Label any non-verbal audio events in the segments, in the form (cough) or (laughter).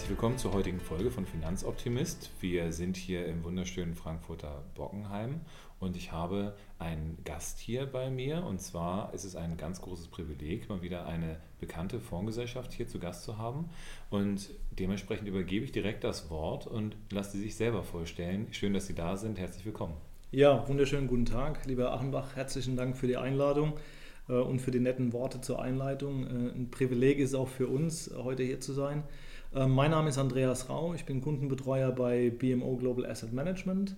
Herzlich willkommen zur heutigen Folge von Finanzoptimist. Wir sind hier im wunderschönen Frankfurter Bockenheim und ich habe einen Gast hier bei mir und zwar ist es ein ganz großes Privileg, mal wieder eine bekannte Fondsgesellschaft hier zu Gast zu haben und dementsprechend übergebe ich direkt das Wort und lasse Sie sich selber vorstellen. Schön, dass Sie da sind. Herzlich willkommen. Ja, wunderschönen guten Tag, lieber Achenbach. Herzlichen Dank für die Einladung äh, und für die netten Worte zur Einleitung. Äh, ein Privileg ist auch für uns, heute hier zu sein. Ähm, mein Name ist Andreas Rau, ich bin Kundenbetreuer bei BMO Global Asset Management,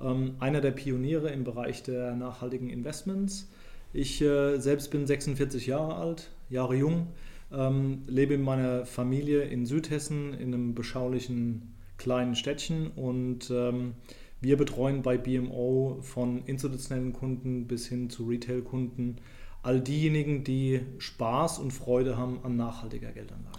ähm, einer der Pioniere im Bereich der nachhaltigen Investments. Ich äh, selbst bin 46 Jahre alt, Jahre jung, ähm, lebe in meiner Familie in Südhessen in einem beschaulichen kleinen Städtchen und wir betreuen bei BMO von institutionellen Kunden bis hin zu Retail-Kunden all diejenigen, die Spaß und Freude haben an nachhaltiger Geldanlage.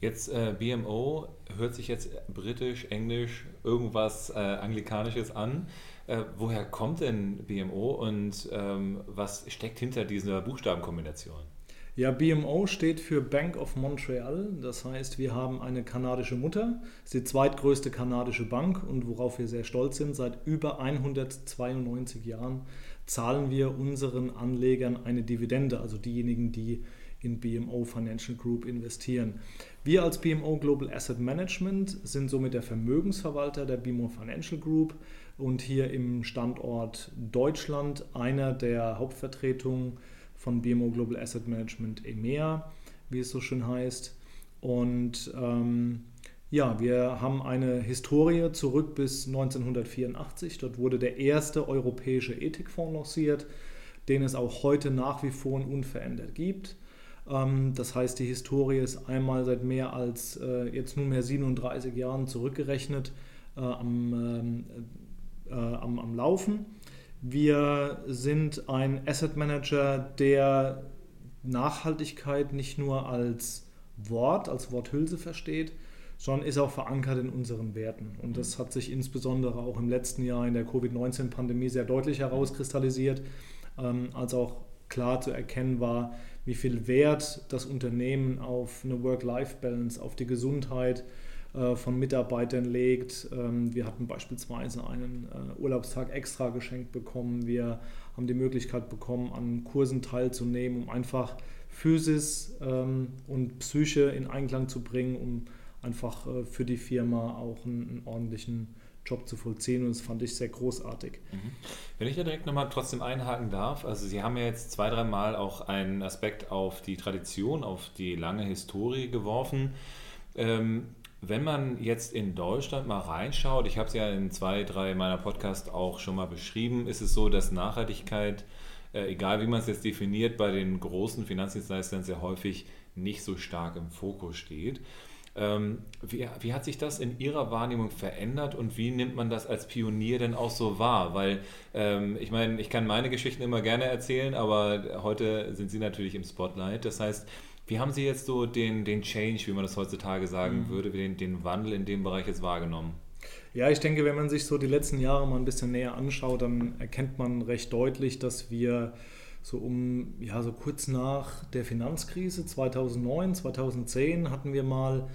Jetzt äh, BMO hört sich jetzt britisch, englisch, irgendwas äh, anglikanisches an. Äh, woher kommt denn BMO und ähm, was steckt hinter dieser Buchstabenkombination? Ja, BMO steht für Bank of Montreal. Das heißt, wir haben eine kanadische Mutter, ist die zweitgrößte kanadische Bank und worauf wir sehr stolz sind, seit über 192 Jahren zahlen wir unseren Anlegern eine Dividende, also diejenigen, die in BMO Financial Group investieren. Wir als BMO Global Asset Management sind somit der Vermögensverwalter der BMO Financial Group und hier im Standort Deutschland einer der Hauptvertretungen von BMO Global Asset Management EMEA, wie es so schön heißt. Und ähm, ja, wir haben eine Historie zurück bis 1984. Dort wurde der erste europäische Ethikfonds lanciert, den es auch heute nach wie vor unverändert gibt. Ähm, das heißt, die Historie ist einmal seit mehr als äh, jetzt nunmehr 37 Jahren zurückgerechnet äh, am, ähm, äh, am, am Laufen. Wir sind ein Asset Manager, der Nachhaltigkeit nicht nur als Wort, als Worthülse versteht, sondern ist auch verankert in unseren Werten. Und das hat sich insbesondere auch im letzten Jahr in der Covid-19-Pandemie sehr deutlich herauskristallisiert, ähm, als auch klar zu erkennen war, wie viel Wert das Unternehmen auf eine Work-Life-Balance, auf die Gesundheit äh, von Mitarbeitern legt. Ähm, wir hatten beispielsweise einen äh, Urlaubstag extra geschenkt bekommen. Wir haben die Möglichkeit bekommen, an Kursen teilzunehmen, um einfach Physis ähm, und Psyche in Einklang zu bringen, um einfach äh, für die Firma auch einen, einen ordentlichen Job zu vollziehen und das fand ich sehr großartig. Mhm. Wenn ich da direkt nochmal trotzdem einhaken darf, also Sie haben ja jetzt zwei, dreimal auch einen Aspekt auf die Tradition, auf die lange Historie geworfen. Ähm, wenn man jetzt in Deutschland mal reinschaut, ich habe es ja in zwei, drei meiner Podcasts auch schon mal beschrieben, ist es so, dass Nachhaltigkeit, äh, egal wie man es jetzt definiert, bei den großen Finanzdienstleistern sehr häufig nicht so stark im Fokus steht. Ähm, wie, wie, hat sich das in Ihrer Wahrnehmung verändert und wie nimmt man das als Pionier denn auch so wahr? Weil ähm, ich meine, ich kann meine Geschichten immer gerne erzählen, aber heute sind Sie natürlich im Spotlight. Das heißt, wie haben Sie jetzt so den, den Change, wie man das heutzutage sagen mhm. würde, den, den Wandel in dem Bereich jetzt wahrgenommen? Ja, ich denke, wenn man sich so die letzten Jahre mal ein bisschen näher anschaut, dann erkennt man recht deutlich, dass wir so um, ja, so kurz nach der Finanzkrise 2009, 2010 hatten wir mal,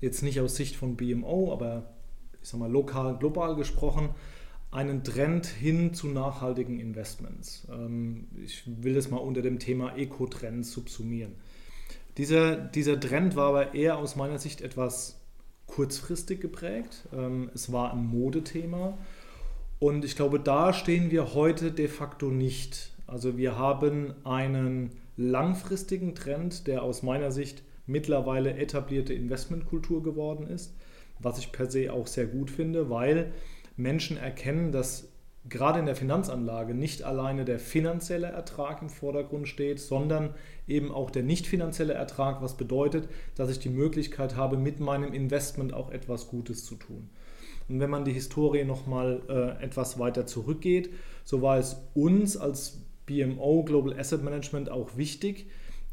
jetzt nicht aus Sicht von BMO, aber ich sag mal lokal, global gesprochen, einen Trend hin zu nachhaltigen Investments. Ähm, ich will das mal unter dem Thema Eco-Trends subsumieren. Dieser, dieser Trend war aber eher aus meiner Sicht etwas kurzfristig geprägt. Ähm, es war ein Modethema. Und ich glaube, da stehen wir heute de facto nicht. Also wir haben einen langfristigen Trend, der aus meiner Sicht mittlerweile etablierte Investmentkultur geworden ist, was ich per se auch sehr gut finde, weil Menschen erkennen, dass gerade in der Finanzanlage nicht alleine der finanzielle Ertrag im Vordergrund steht, sondern eben auch der nicht finanzielle Ertrag, was bedeutet, dass ich die Möglichkeit habe, mit meinem Investment auch etwas Gutes zu tun. Und wenn man die Historie nochmal äh, etwas weiter zurückgeht, so war es uns als BMO Global Asset Management auch wichtig,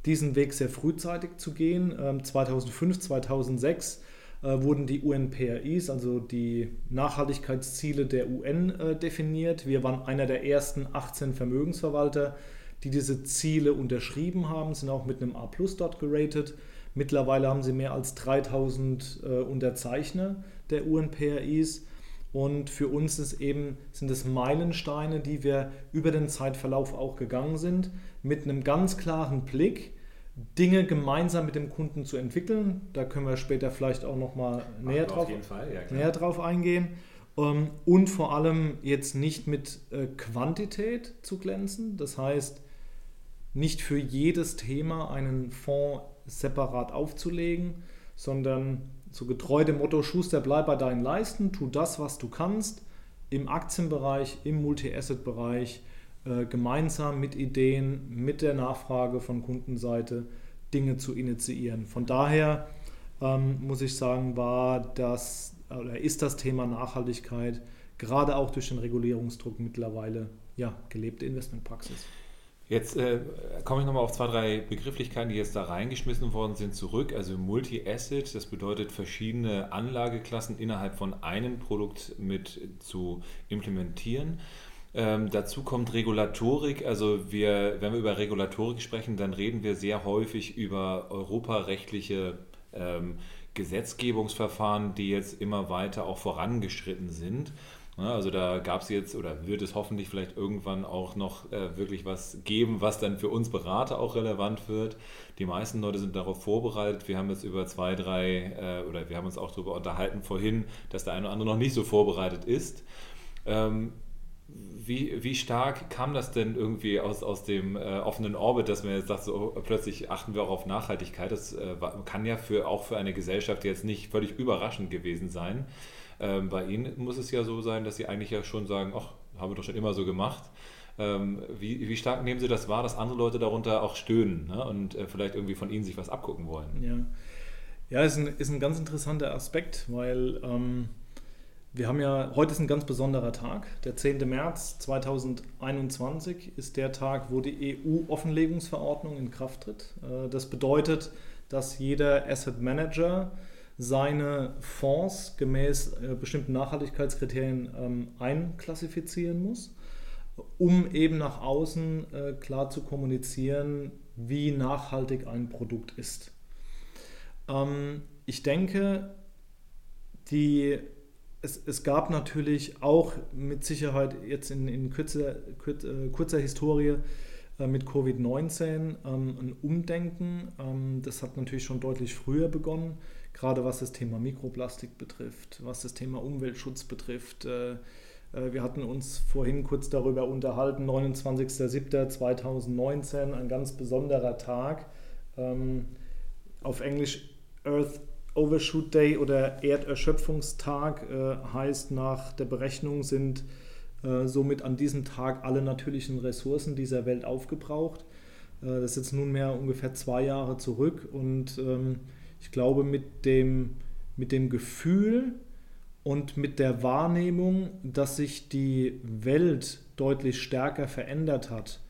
diesen Weg sehr frühzeitig zu gehen. 2005, ähm, 2006 äh, wurden die UNPRIs, also die Nachhaltigkeitsziele der UN, äh, definiert. Wir waren einer der ersten 18 Vermögensverwalter, die diese Ziele unterschrieben haben, sind auch mit einem A plus dort geratet. Mittlerweile haben sie mehr als 3000 äh, Unterzeichner der UNPRIs. Und für uns ist eben, sind es Meilensteine, die wir über den Zeitverlauf auch gegangen sind, mit einem ganz klaren Blick, Dinge gemeinsam mit dem Kunden zu entwickeln. Da können wir später vielleicht auch nochmal näher, drauf, ja, näher drauf eingehen. Ähm, und vor allem jetzt nicht mit äh, Quantität zu glänzen. Das heißt, nicht für jedes Thema einen Fonds separat aufzulegen, sondern so getreu dem Motto Schuster, bleib bei deinen Leisten, tu das, was du kannst, im Aktienbereich, im Multi-Asset-Bereich, äh, gemeinsam mit Ideen, mit der Nachfrage von Kundenseite Dinge zu initiieren. Von daher ähm, muss ich sagen, war das oder ist das Thema Nachhaltigkeit gerade auch durch den Regulierungsdruck mittlerweile ja, gelebte Investmentpraxis. Jetzt äh, komme ich nochmal auf zwei, drei Begrifflichkeiten, die jetzt da reingeschmissen worden sind, zurück. Also Multi-Asset, das bedeutet verschiedene Anlageklassen innerhalb von einem Produkt mit zu implementieren. Ähm, dazu kommt Regulatorik. Also wir, wenn wir über Regulatorik sprechen, dann reden wir sehr häufig über europarechtliche ähm, Gesetzgebungsverfahren, die jetzt immer weiter auch vorangeschritten sind. Also da gab es jetzt oder wird es hoffentlich vielleicht irgendwann auch noch äh, wirklich was geben, was dann für uns Berater auch relevant wird. Die meisten Leute sind darauf vorbereitet. Wir haben jetzt über zwei, drei äh, oder wir haben uns auch darüber unterhalten vorhin, dass der eine oder andere noch nicht so vorbereitet ist. Ähm, wie, wie stark kam das denn irgendwie aus, aus dem äh, offenen Orbit, dass man jetzt sagt, so oh, plötzlich achten wir auch auf Nachhaltigkeit? Das äh, kann ja für, auch für eine Gesellschaft jetzt nicht völlig überraschend gewesen sein. Ähm, bei Ihnen muss es ja so sein, dass Sie eigentlich ja schon sagen, ach, haben wir doch schon immer so gemacht. Ähm, wie, wie stark nehmen Sie das wahr, dass andere Leute darunter auch stöhnen ne? und äh, vielleicht irgendwie von Ihnen sich was abgucken wollen? Ja, ja ist, ein, ist ein ganz interessanter Aspekt, weil ähm, wir haben ja, heute ist ein ganz besonderer Tag. Der 10. März 2021 ist der Tag, wo die EU-Offenlegungsverordnung in Kraft tritt. Äh, das bedeutet, dass jeder Asset Manager seine Fonds gemäß äh, bestimmten Nachhaltigkeitskriterien ähm, einklassifizieren muss, um eben nach außen äh, klar zu kommunizieren, wie nachhaltig ein Produkt ist. Ähm, ich denke, die, es, es, gab natürlich auch mit Sicherheit jetzt in, in kürzer, kurzer, kurzer Historie mit Covid-19 ähm, ein Umdenken. Das hat natürlich schon deutlich früher begonnen gerade was das Thema Mikroplastik betrifft, was das Thema Umweltschutz betrifft. Äh, äh, wir hatten uns vorhin kurz darüber unterhalten, 29.07.2019, ein ganz besonderer Tag. Ähm, auf Englisch Earth Overshoot Day oder Erderschöpfungstag äh, heißt nach der Berechnung sind somit an diesem Tag alle natürlichen Ressourcen dieser Welt aufgebraucht. das ist jetzt nunmehr ungefähr zwei Jahre zurück und ähm, ich glaube, mit dem, mit dem Gefühl und mit der Wahrnehmung, dass sich die Welt deutlich stärker verändert hat,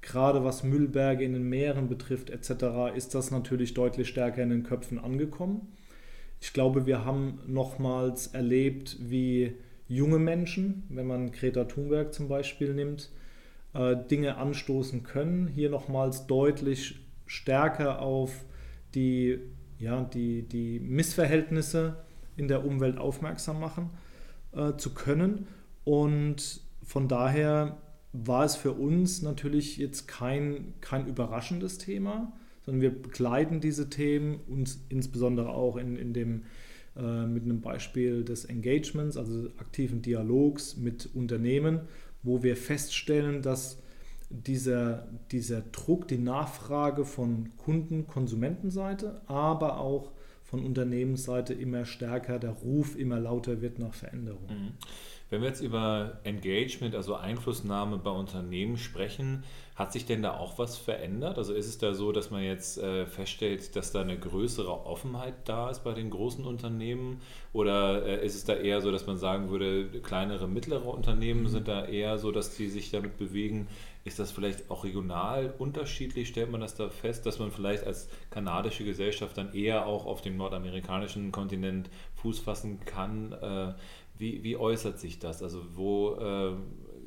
gerade was Müllberge in den Meeren betrifft etc., ist das natürlich deutlich stärker in den Köpfen angekommen. Ich glaube, wir haben nochmals erlebt, wie junge Menschen, wenn man Greta Thunberg zum Beispiel nimmt, äh, Dinge anstoßen können, hier nochmals deutlich stärker auf die ja, die, die Missverhältnisse in der Umwelt aufmerksam machen äh, zu können. Und von daher war es für uns natürlich jetzt kein, kein überraschendes Thema, sondern wir begleiten diese Themen uns insbesondere auch in, in dem, äh, mit einem Beispiel des Engagements, also aktiven Dialogs mit Unternehmen, wo wir feststellen, dass dieser, dieser Druck, die Nachfrage von Kunden, Konsumentenseite, aber auch von Unternehmensseite immer stärker, der Ruf immer lauter wird nach Veränderung. Mhm. Wenn wir jetzt über Engagement, also Einflussnahme bei Unternehmen sprechen, hat sich denn da auch was verändert? Also ist es da so, dass man jetzt äh, feststellt, dass da eine größere Offenheit da ist bei den großen Unternehmen? Oder äh, ist es da eher so, dass man sagen würde, kleinere, mittlere Unternehmen mhm. sind da eher so, dass die sich damit bewegen? Ist das vielleicht auch regional unterschiedlich? Stellt man das da fest, dass man vielleicht als kanadische Gesellschaft dann eher auch auf dem nordamerikanischen Kontinent Fuß fassen kann? Äh, wie, wie äußert sich das? Also wo äh,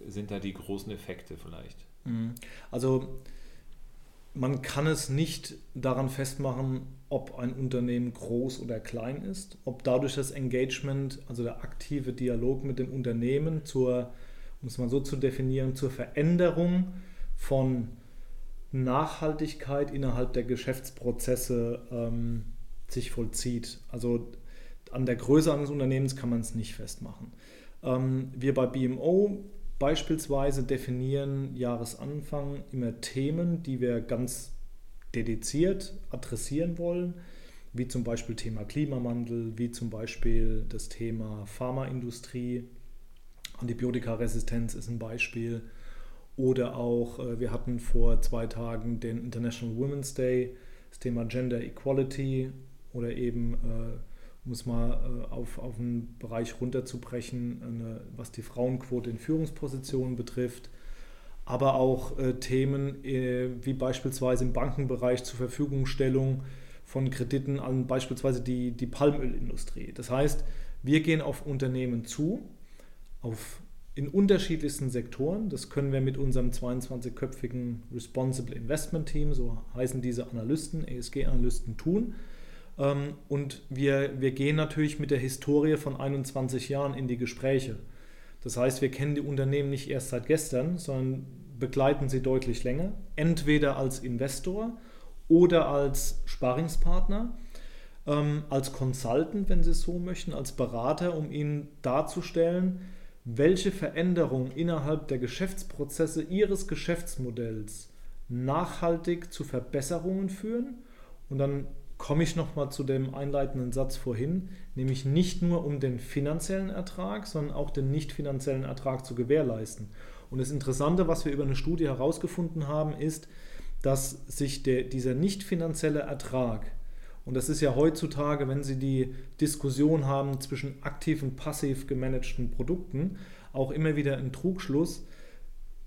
sind da die großen Effekte vielleicht? Mhm. Also man kann es nicht daran festmachen, ob ein Unternehmen groß oder klein ist, ob dadurch das Engagement, also der aktive Dialog mit dem Unternehmen zur, um es mal so zu definieren, zur Veränderung von Nachhaltigkeit innerhalb der Geschäftsprozesse ähm, sich vollzieht. Also an der Größe eines Unternehmens kann man es nicht festmachen. Ähm, wir bei BMO beispielsweise definieren Jahresanfang immer Themen, die wir ganz dediziert adressieren wollen, wie zum Beispiel Thema Klimawandel, wie zum Beispiel das Thema Pharmaindustrie, Antibiotikaresistenz ist ein Beispiel. Oder auch, äh, wir hatten vor zwei Tagen den International Women's Day, das Thema Gender Equality oder eben, äh, um es mal äh, auf, auf einen Bereich runterzubrechen, eine, was die Frauenquote in Führungspositionen betrifft. Aber auch äh, Themen äh, wie beispielsweise im Bankenbereich zur Verfügungstellung von Krediten an beispielsweise die, die Palmölindustrie. Das heißt, wir gehen auf Unternehmen zu, auf in unterschiedlichsten Sektoren. Das können wir mit unserem 22-köpfigen Responsible Investment Team, so heißen diese Analysten, ESG-Analysten, tun. Ähm, und wir, wir gehen natürlich mit der Historie von 21 Jahren in die Gespräche. Das heißt, wir kennen die Unternehmen nicht erst seit gestern, sondern begleiten sie deutlich länger, entweder als Investor oder als Sparingspartner, ähm, als Consultant, wenn Sie es so möchten, als Berater, um Ihnen darzustellen, welche Veränderungen innerhalb der Geschäftsprozesse Ihres Geschäftsmodells nachhaltig zu Verbesserungen führen. Und dann komme ich nochmal zu dem einleitenden Satz vorhin, nämlich nicht nur um den finanziellen Ertrag, sondern auch den nicht finanziellen Ertrag zu gewährleisten. Und das Interessante, was wir über eine Studie herausgefunden haben, ist, dass sich der, dieser nicht finanzielle Ertrag und das ist ja heutzutage, wenn Sie die Diskussion haben zwischen aktiv und passiv gemanagten Produkten, auch immer wieder ein Trugschluss.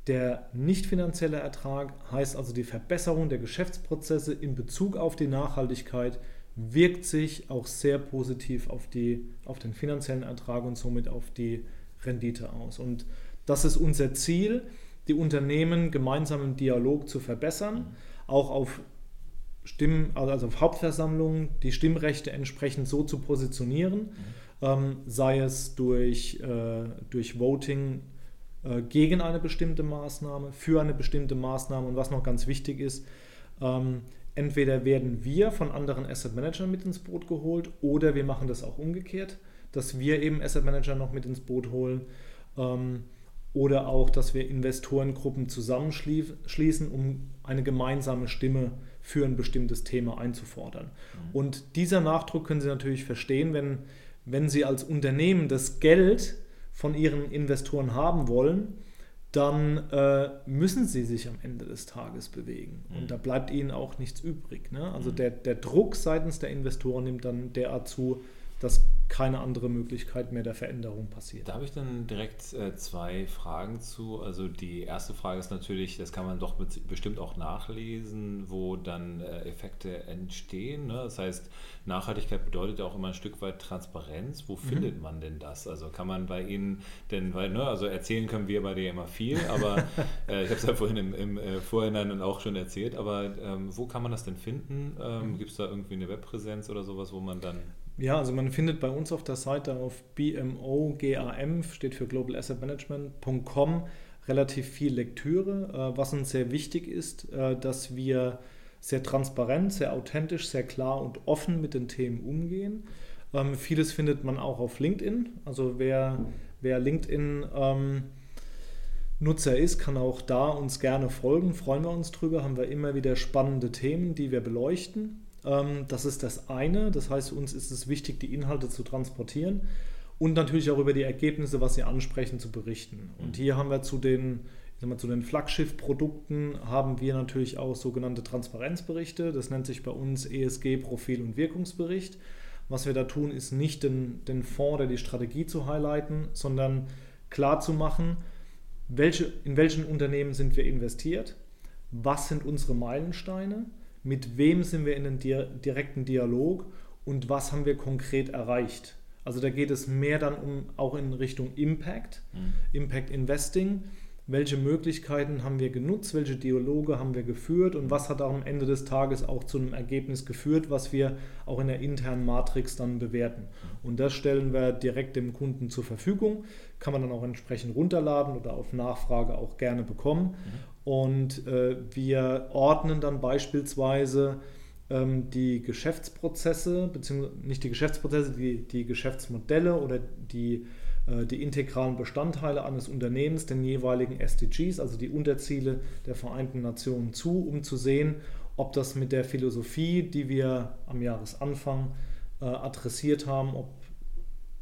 Der nicht finanzielle Ertrag heißt also die Verbesserung der Geschäftsprozesse in Bezug auf die Nachhaltigkeit wirkt sich auch sehr positiv auf, die, auf den finanziellen Ertrag und somit auf die Rendite aus. Und das ist unser Ziel, die Unternehmen gemeinsam im Dialog zu verbessern, auch auf Stimmen, also auf Hauptversammlungen die Stimmrechte entsprechend so zu positionieren, mhm. ähm, sei es durch, äh, durch Voting gegen eine bestimmte Maßnahme, für eine bestimmte Maßnahme und was noch ganz wichtig ist, ähm, entweder werden wir von anderen Asset Managern mit ins Boot geholt oder wir machen das auch umgekehrt, dass wir eben Asset Manager noch mit ins Boot holen. Ähm, oder auch, dass wir Investorengruppen zusammenschließen, um eine gemeinsame Stimme für ein bestimmtes Thema einzufordern. Mhm. Und dieser Nachdruck können Sie natürlich verstehen, wenn, wenn Sie als Unternehmen das Geld von Ihren Investoren haben wollen, dann äh, müssen sie sich am Ende des Tages bewegen. Mhm. Und da bleibt ihnen auch nichts übrig. Ne? Also mhm. der, der Druck seitens der Investoren nimmt dann derart zu, dass keine andere Möglichkeit mehr der Veränderung passiert. Da habe ich dann direkt äh, zwei Fragen zu. Also die erste Frage ist natürlich, das kann man doch bestimmt auch nachlesen, wo dann äh, Effekte entstehen. Ne? Das heißt, Nachhaltigkeit bedeutet ja auch immer ein Stück weit Transparenz. Wo mhm. findet man denn das? Also kann man bei Ihnen denn, weil, ne, also erzählen können wir bei dir immer viel, aber (laughs) äh, ich habe es ja vorhin im, im äh, Vorhinein auch schon erzählt, aber ähm, wo kann man das denn finden? Ähm, mhm. Gibt es da irgendwie eine Webpräsenz oder sowas, wo man dann ja, also man findet bei uns auf der Seite auf bmogam, steht für Global Asset Management.com, relativ viel Lektüre. Äh, was uns sehr wichtig ist, äh, dass wir sehr transparent, sehr authentisch, sehr klar und offen mit den Themen umgehen. Ähm, vieles findet man auch auf LinkedIn. Also wer, wer LinkedIn ähm, Nutzer ist, kann auch da uns gerne folgen. Freuen wir uns drüber. Haben wir immer wieder spannende Themen, die wir beleuchten. Ähm, das ist das eine. Das heißt, für uns ist es wichtig, die Inhalte zu transportieren und natürlich auch über die Ergebnisse, was Sie ansprechen, zu berichten. Und mhm. hier haben wir zu den, mal, zu den Flaggschiff-Produkten haben wir natürlich auch sogenannte Transparenzberichte. Das nennt sich bei uns ESG Profil- und Wirkungsbericht. Was wir da tun, ist nicht den, den Fonds oder die Strategie zu highlighten, sondern klar zu machen, welche, in welchen Unternehmen sind wir investiert, was sind unsere Meilensteine, mit wem sind wir in den direkten Dialog und was haben wir konkret erreicht. Also da geht es mehr dann um auch in Richtung Impact, mhm. Impact Investing. welche Möglichkeiten haben wir genutzt, welche Dialoge haben wir geführt und was hat am Ende des Tages auch zu einem Ergebnis geführt, was wir auch in der internen Matrix dann bewerten. Und das stellen wir direkt dem Kunden zur Verfügung, kann man dann auch entsprechend runterladen oder auf Nachfrage auch gerne bekommen. Mhm. Und äh, wir ordnen dann beispielsweise ähm, die Geschäftsprozesse, beziehungsweise nicht die Geschäftsprozesse, die, die Geschäftsmodelle oder die äh, die integralen Bestandteile eines Unternehmens den jeweiligen SDGs, also die Unterziele der Vereinten Nationen zu, um zu sehen, ob das mit der Philosophie, die wir am Jahresanfang äh, adressiert haben, ob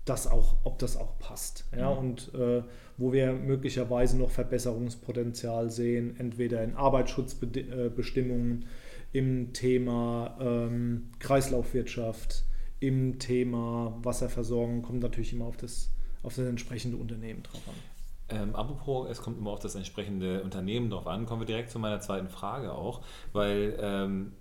das auch, ob das auch passt. Ja? Mhm. Und äh, wo wir möglicherweise noch Verbesserungspotenzial sehen, entweder in Arbeitsschutzbestimmungen, im Thema ähm, Kreislaufwirtschaft, im Thema Wasserversorgung, kommt natürlich immer auf das auf das entsprechende Unternehmen drauf an. Ähm, apropos, es kommt immer auf das entsprechende Unternehmen drauf an, kommen wir direkt zu meiner zweiten Frage auch, weil ähm,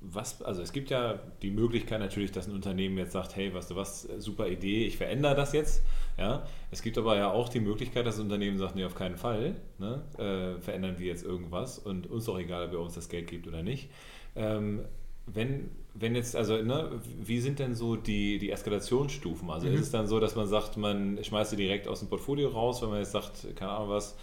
was, also es gibt ja die Möglichkeit natürlich, dass ein Unternehmen jetzt sagt, hey, weißt du was, super Idee, ich verändere das jetzt. Ja, es gibt aber ja auch die Möglichkeit, dass das Unternehmen sagt, nee, auf keinen Fall, ne, äh, verändern wir jetzt irgendwas und uns doch egal, ob ihr uns das Geld gibt oder nicht. Ähm, wenn, wenn jetzt, also, ne, wie sind denn so die, die Eskalationsstufen? Also mhm. ist es dann so, dass man sagt, man schmeißt sie direkt aus dem Portfolio raus, wenn man jetzt sagt, keine Ahnung was,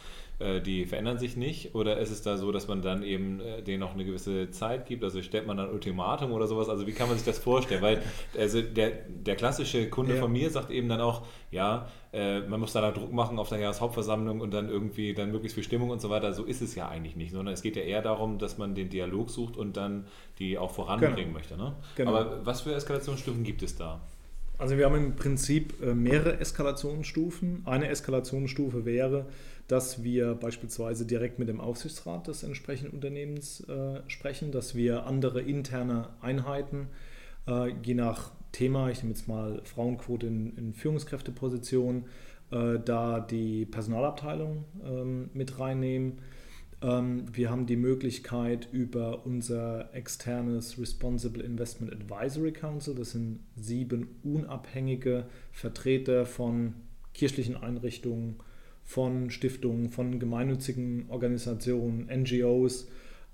die verändern sich nicht? Oder ist es da so, dass man dann eben äh, denen noch eine gewisse Zeit gibt? Also stellt man dann Ultimatum oder sowas? Also wie kann man sich das vorstellen? Weil also der, der klassische Kunde ja. von mir sagt eben dann auch, ja, äh, man muss da Druck machen auf der Jahreshauptversammlung und dann irgendwie dann möglichst viel Stimmung und so weiter. So ist es ja eigentlich nicht, sondern es geht ja eher darum, dass man den Dialog sucht und dann die auch voranbringen genau. möchte. Ne? Genau. Aber was für Eskalationsstufen gibt es da? Also wir haben im Prinzip mehrere Eskalationsstufen. Eine Eskalationsstufe wäre, dass wir beispielsweise direkt mit dem Aufsichtsrat des entsprechenden Unternehmens äh, sprechen, dass wir andere interne Einheiten, äh, je nach Thema, ich nehme jetzt mal Frauenquote in, in Führungskräftepositionen, äh, da die Personalabteilung ähm, mit reinnehmen. Ähm, wir haben die Möglichkeit über unser externes Responsible Investment Advisory Council, das sind sieben unabhängige Vertreter von kirchlichen Einrichtungen, von Stiftungen, von gemeinnützigen Organisationen, NGOs,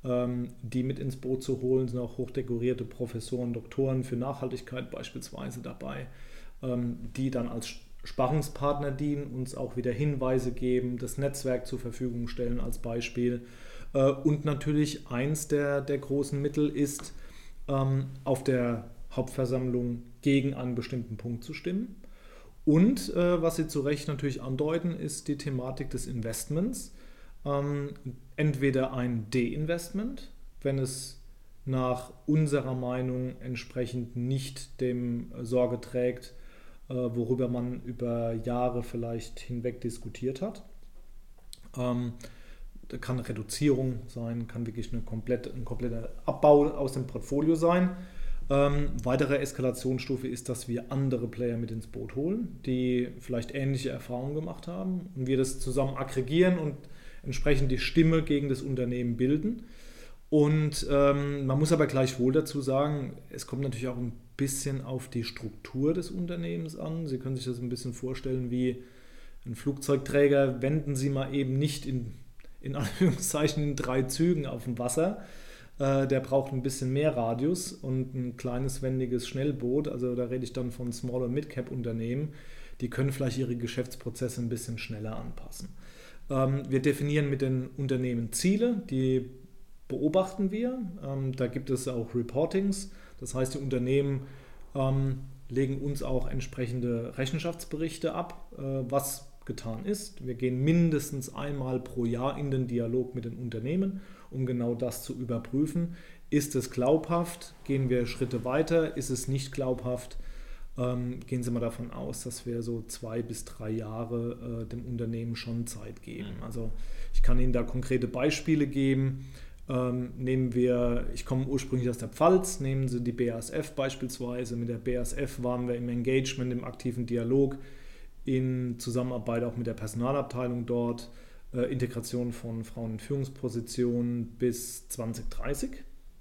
ähm, die mit ins Boot zu holen, sind auch hochdekorierte Professoren, Doktoren für Nachhaltigkeit beispielsweise dabei, ähm, die dann als Sparringspartner dienen, uns auch wieder Hinweise geben, das Netzwerk zur Verfügung stellen als Beispiel. Äh, und natürlich eins der, der großen Mittel ist, ähm, auf der Hauptversammlung gegen einen bestimmten Punkt zu stimmen. Und äh, was Sie zu Recht natürlich andeuten, ist die Thematik des Investments. Ähm, entweder ein De-Investment, wenn es nach unserer Meinung entsprechend nicht dem Sorge trägt, worüber man über Jahre vielleicht hinweg diskutiert hat. Ähm, da kann Reduzierung sein, kann wirklich eine komplette, ein kompletter Abbau aus dem Portfolio sein. Ähm, weitere Eskalationsstufe ist, dass wir andere Player mit ins Boot holen, die vielleicht ähnliche Erfahrungen gemacht haben und wir das zusammen aggregieren und entsprechend die Stimme gegen das Unternehmen bilden. Und ähm, man muss aber gleichwohl dazu sagen, es kommt natürlich auch ein bisschen auf die Struktur des Unternehmens an. Sie können sich das ein bisschen vorstellen wie ein Flugzeugträger, wenden Sie mal eben nicht in, in (laughs) Anführungszeichen in drei Zügen auf dem Wasser, äh, der braucht ein bisschen mehr Radius und ein kleines, wendiges Schnellboot. Also da rede ich dann von Small- und Mid-Cap-Unternehmen. Die können vielleicht ihre Geschäftsprozesse ein bisschen schneller anpassen. Ähm, wir definieren mit den Unternehmen Ziele, die beobachten wir. Ähm, da gibt es auch Reportings. Das heißt, die Unternehmen ähm, legen uns auch entsprechende Rechenschaftsberichte ab, äh, was getan ist. Wir gehen mindestens einmal pro Jahr in den Dialog mit den Unternehmen um genau das zu überprüfen. Ist es glaubhaft? Gehen wir Schritte weiter? Ist es nicht glaubhaft? Ähm, gehen Sie mal davon aus, dass wir so zwei bis drei Jahre äh, dem Unternehmen schon Zeit geben. Mhm. Also ich kann Ihnen da konkrete Beispiele geben. Ähm, nehmen wir, ich komme ursprünglich aus der Pfalz, nehmen Sie die BASF beispielsweise. Mit der BASF waren wir im Engagement, im aktiven Dialog, in Zusammenarbeit auch mit der Personalabteilung dort. Äh, Integration von Frauen in Führungspositionen bis 2030.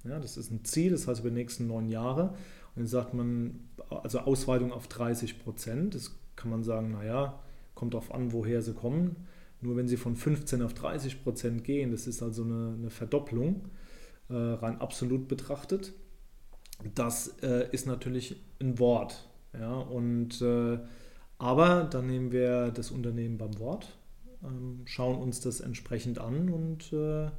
Ja, das ist ein Ziel, das heißt über die nächsten neun Jahre. Und dann sagt man, also Ausweitung auf 30 Prozent. Das kann man sagen, naja, kommt darauf an, woher sie kommen. Nur wenn sie von 15 auf 30 Prozent gehen, das ist also eine, eine Verdopplung, äh, rein absolut betrachtet, das äh, ist natürlich ein Wort. Ja? Und, äh, aber dann nehmen wir das Unternehmen beim Wort, ähm, schauen uns das entsprechend an und äh, äh,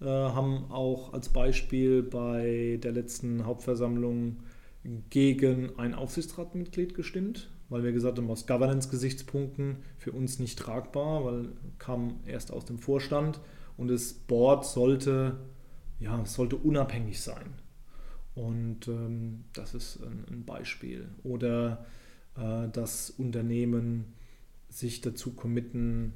haben auch als Beispiel bei der letzten Hauptversammlung gegen ein Aufsichtsratmitglied gestimmt, weil wir gesagt haben, aus Governance-Gesichtspunkten für uns nicht tragbar, weil kam erst aus dem Vorstand und das Board sollte, ja, sollte unabhängig sein. Und ähm, das ist ein, ein Beispiel. Oder äh, das Unternehmen sich dazu committen,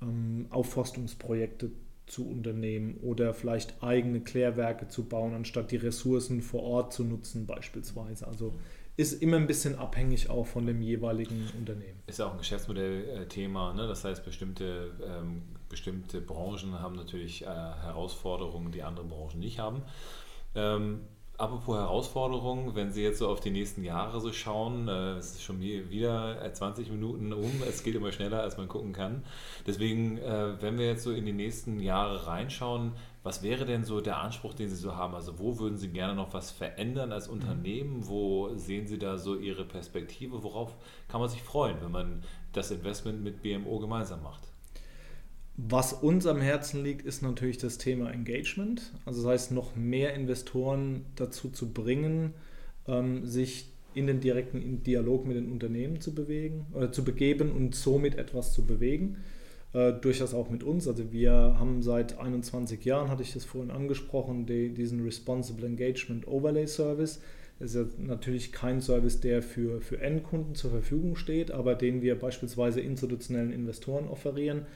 ähm, Aufforstungsprojekte zu unternehmen oder vielleicht eigene Klärwerke zu bauen, anstatt die Ressourcen vor Ort zu nutzen beispielsweise. Also ist immer ein bisschen abhängig auch von dem jeweiligen Unternehmen. Ist ja auch ein Geschäftsmodellthema. Ne? Das heißt, bestimmte, ähm, bestimmte Branchen haben natürlich äh, Herausforderungen, die andere Branchen nicht haben. Ähm, Apropos Herausforderungen, wenn Sie jetzt so auf die nächsten Jahre so schauen, äh, es ist schon wieder 20 Minuten um, es geht immer schneller, als man gucken kann. Deswegen, äh, wenn wir jetzt so in die nächsten Jahre reinschauen, was wäre denn so der Anspruch, den Sie so haben? Also wo würden Sie gerne noch was verändern als mhm. Unternehmen? Wo sehen Sie da so Ihre Perspektive? Worauf kann man sich freuen, wenn man das Investment mit BMO gemeinsam macht? Was uns am Herzen liegt, ist natürlich das Thema Engagement. Also das heißt, noch mehr Investoren dazu zu bringen, ähm, sich in den direkten Dialog mit den Unternehmen zu bewegen oder zu begeben und somit etwas zu bewegen. Äh, durchaus auch mit uns. Also wir haben seit 21 Jahren, hatte ich das vorhin angesprochen, die, diesen Responsible Engagement Overlay Service. Das ist ja natürlich kein Service, der für, für Endkunden zur Verfügung steht, aber den wir beispielsweise institutionellen Investoren offerieren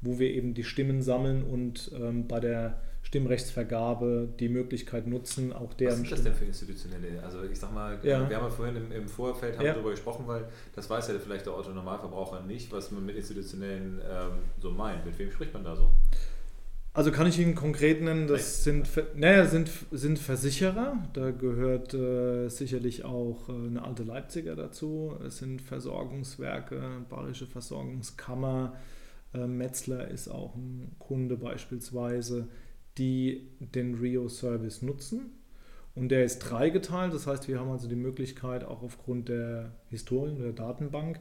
wo wir eben die Stimmen sammeln und ähm, bei der Stimmrechtsvergabe die Möglichkeit nutzen, auch deren. Was ist das denn für institutionelle? Also ich sag mal, ja. wir haben ja vorhin im, im Vorfeld haben ja. darüber gesprochen, weil das weiß ja vielleicht der Autonormalverbraucher nicht, was man mit institutionellen ähm, so meint. Mit wem spricht man da so? Also kann ich Ihnen konkret nennen, das sind, naja, sind, sind Versicherer, da gehört äh, sicherlich auch äh, eine alte Leipziger dazu, es sind Versorgungswerke, Bayerische Versorgungskammer, äh, Metzler ist auch ein Kunde beispielsweise, die den Rio-Service nutzen. Und der ist dreigeteilt, das heißt, wir haben also die Möglichkeit, auch aufgrund der Historien der Datenbank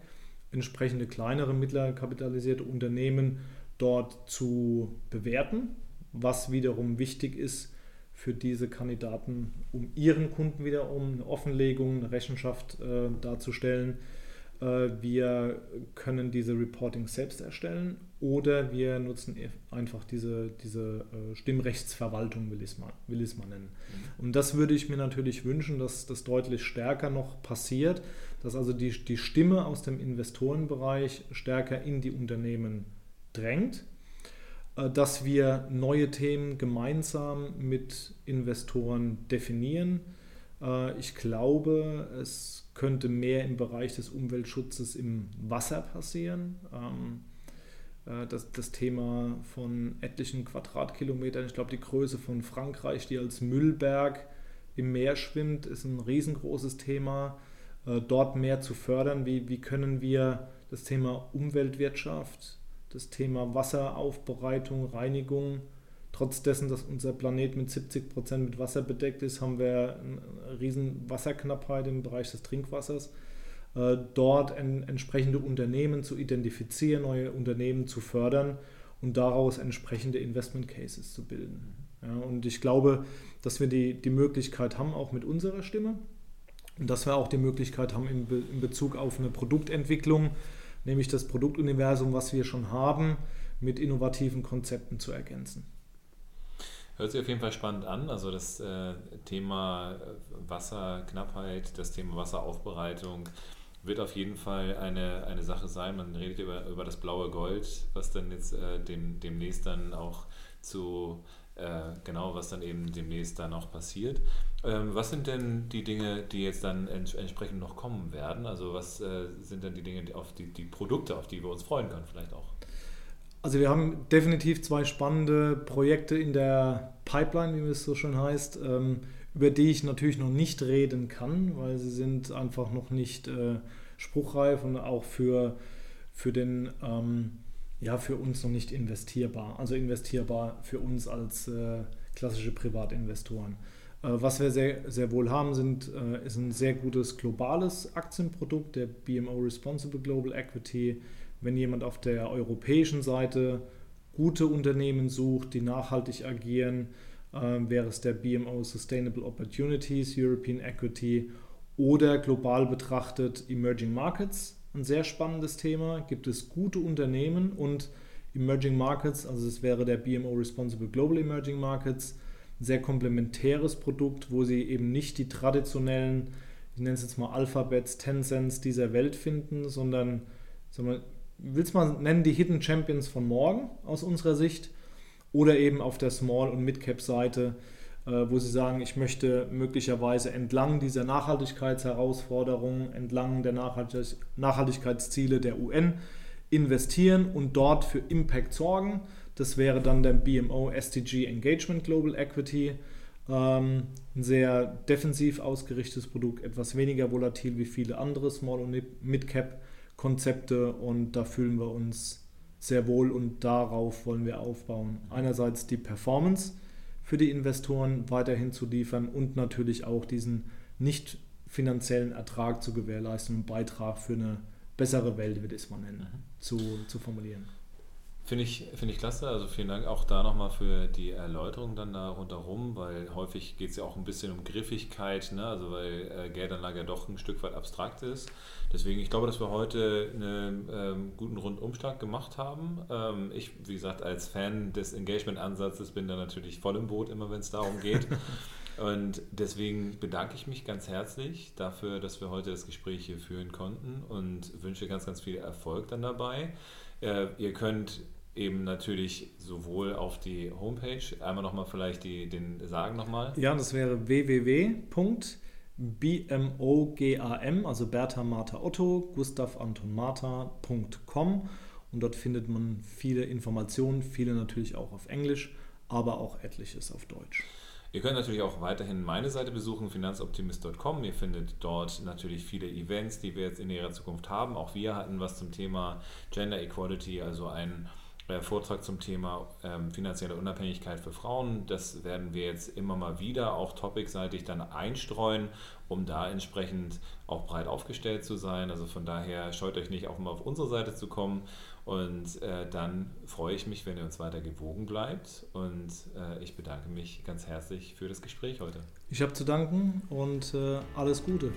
entsprechende kleinere, mittler kapitalisierte Unternehmen dort zu bewerten, was wiederum wichtig ist für diese Kandidaten, um ihren Kunden wiederum eine Offenlegung, eine Rechenschaft äh, darzustellen äh, wir können diese Reporting selbst erstellen oder wir nutzen e- einfach diese, diese äh, Stimmrechtsverwaltung, will ich es mal, will ich mal nennen. Mhm. Und das würde ich mir natürlich wünschen, dass das deutlich stärker noch passiert, dass also die, die Stimme aus dem Investorenbereich stärker in die Unternehmen drängt, äh, dass wir neue Themen gemeinsam mit Investoren definieren. Ich glaube, es könnte mehr im Bereich des Umweltschutzes im Wasser passieren. Äh, das, das Thema von etlichen Quadratkilometern, ich glaube die Größe von Frankreich, die als Müllberg im Meer schwimmt, ist ein riesengroßes Thema. Äh, dort mehr zu fördern, wie, wie können wir das Thema Umweltwirtschaft, das Thema Wasseraufbereitung, Reinigung Trotz dessen, dass unser Planet mit 70 Prozent mit Wasser bedeckt ist, haben wir eine riesen Wasserknappheit im Bereich des Trinkwassers. Äh, dort entsprechende Unternehmen zu identifizieren, neue Unternehmen zu fördern und daraus entsprechende Investment Cases zu bilden. Ja, und ich glaube, dass wir die, die Möglichkeit haben, auch mit unserer Stimme, und dass wir auch die Möglichkeit haben in, Be in Bezug auf eine Produktentwicklung, nämlich das Produktuniversum, was wir schon haben, mit innovativen Konzepten zu ergänzen. Hört sich auf jeden Fall spannend an. Also das äh, Thema Wasserknappheit, das Thema Wasseraufbereitung wird auf jeden Fall eine, eine Sache sein. Man redet über, über das blaue Gold, was dann jetzt äh, dem, demnächst dann auch zu, äh, genau, was dann eben demnächst dann auch passiert. Ähm, was sind denn die Dinge, die jetzt dann ents entsprechend noch kommen werden? Also was äh, sind denn die Dinge, auf die, die Produkte, auf die wir uns freuen können vielleicht auch? Also wir haben definitiv zwei spannende Projekte in der Pipeline, wie es so schön heißt, ähm, über die ich natürlich noch nicht reden kann, weil sie sind einfach noch nicht äh, spruchreif und auch für, für den ähm, Ja, für uns noch nicht investierbar. Also investierbar für uns als äh, klassische Privatinvestoren. Äh, was wir sehr, sehr wohl haben, sind, äh, ist ein sehr gutes globales Aktienprodukt, der BMO Responsible Global Equity. Wenn jemand auf der europäischen Seite gute Unternehmen sucht, die nachhaltig agieren, wäre es der BMO Sustainable Opportunities European Equity oder global betrachtet Emerging Markets. Ein sehr spannendes Thema. Gibt es gute Unternehmen und Emerging Markets, also es wäre der BMO Responsible Global Emerging Markets, ein sehr komplementäres Produkt, wo sie eben nicht die traditionellen, ich nenne es jetzt mal Alphabets, Tencents dieser Welt finden, sondern, sondern will es mal nennen, die Hidden Champions von morgen aus unserer Sicht oder eben auf der Small- und Mid-Cap-Seite, äh, wo sie sagen, ich möchte möglicherweise entlang dieser Nachhaltigkeitsherausforderungen, entlang der Nachhaltigkeitsziele der UN investieren und dort für Impact sorgen. Das wäre dann der BMO SDG Engagement Global Equity. Ähm, ein sehr defensiv ausgerichtetes Produkt, etwas weniger volatil wie viele andere Small- und Mid-Cap-Konzepte und da fühlen wir uns sehr wohl und darauf wollen wir aufbauen. Einerseits die Performance für die Investoren weiterhin zu liefern und natürlich auch diesen nicht finanziellen Ertrag zu gewährleisten und Beitrag für eine bessere Welt, wie das man nennen, mhm. zu, zu formulieren. Finde ich, finde ich klasse. Also vielen Dank auch da nochmal für die Erläuterung dann da rundherum, weil häufig geht es ja auch ein bisschen um Griffigkeit, ne? also weil äh, Geldanlage ja doch ein Stück weit abstrakt ist. Deswegen, ich glaube, dass wir heute einen ähm, guten Rundumschlag gemacht haben. Ähm, ich, wie gesagt, als Fan des Engagement-Ansatzes bin da natürlich voll im Boot, immer wenn es darum geht. (laughs) Und deswegen bedanke ich mich ganz herzlich dafür, dass wir heute das Gespräch hier führen konnten und wünsche ganz, ganz viel Erfolg dann dabei. Äh, ihr könnt eben natürlich sowohl auf die Homepage, einmal nochmal vielleicht die, den Sagen nochmal. Ja, das wäre www.bmogam, also Bertha Martha Otto, Gustav Anton Martha.com und dort findet man viele Informationen, viele natürlich auch auf Englisch, aber auch etliches auf Deutsch. Ihr könnt natürlich auch weiterhin meine Seite besuchen, finanzoptimist.com. Ihr findet dort natürlich viele Events, die wir jetzt in ihrer Zukunft haben. Auch wir hatten was zum Thema Gender Equality, also ein Vortrag zum Thema ähm, finanzielle Unabhängigkeit für Frauen. Das werden wir jetzt immer mal wieder auch topicseitig dann einstreuen, um da entsprechend auch breit aufgestellt zu sein. Also von daher scheut euch nicht auch mal auf unsere Seite zu kommen. Und äh, dann freue ich mich, wenn ihr uns weiter gewogen bleibt. Und äh, ich bedanke mich ganz herzlich für das Gespräch heute. Ich habe zu danken und äh, alles Gute.